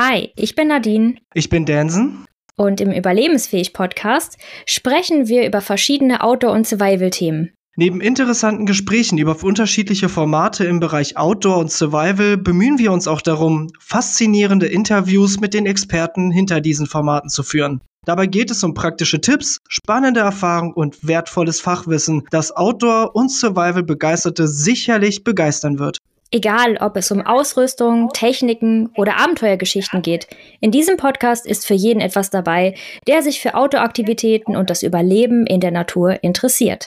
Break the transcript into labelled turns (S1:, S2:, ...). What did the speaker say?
S1: Hi, ich bin Nadine.
S2: Ich bin Dansen.
S1: Und im Überlebensfähig Podcast sprechen wir über verschiedene Outdoor- und Survival-Themen.
S2: Neben interessanten Gesprächen über unterschiedliche Formate im Bereich Outdoor und Survival bemühen wir uns auch darum, faszinierende Interviews mit den Experten hinter diesen Formaten zu führen. Dabei geht es um praktische Tipps, spannende Erfahrungen und wertvolles Fachwissen, das Outdoor- und Survival-Begeisterte sicherlich begeistern wird.
S1: Egal, ob es um Ausrüstung, Techniken oder Abenteuergeschichten geht, in diesem Podcast ist für jeden etwas dabei, der sich für Outdoor-Aktivitäten und das Überleben in der Natur interessiert.